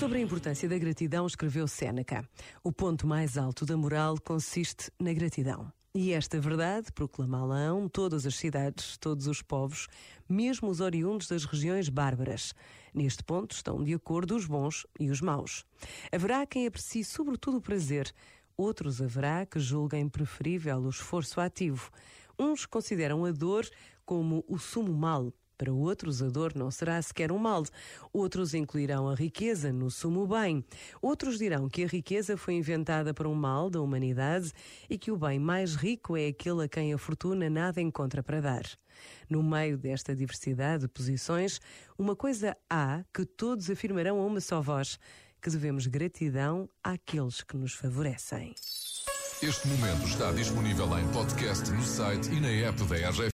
Sobre a importância da gratidão, escreveu Séneca: O ponto mais alto da moral consiste na gratidão. E esta verdade proclamá-la-ão todas as cidades, todos os povos, mesmo os oriundos das regiões bárbaras. Neste ponto estão de acordo os bons e os maus. Haverá quem aprecie sobretudo o prazer, outros haverá que julguem preferível o esforço ativo. Uns consideram a dor como o sumo mal, para outros, a dor não será sequer um mal. Outros incluirão a riqueza no sumo bem. Outros dirão que a riqueza foi inventada para um mal da humanidade e que o bem mais rico é aquele a quem a fortuna nada encontra para dar. No meio desta diversidade de posições, uma coisa há que todos afirmarão a uma só voz: que devemos gratidão àqueles que nos favorecem. Este momento está disponível em podcast no site e na app da RGF.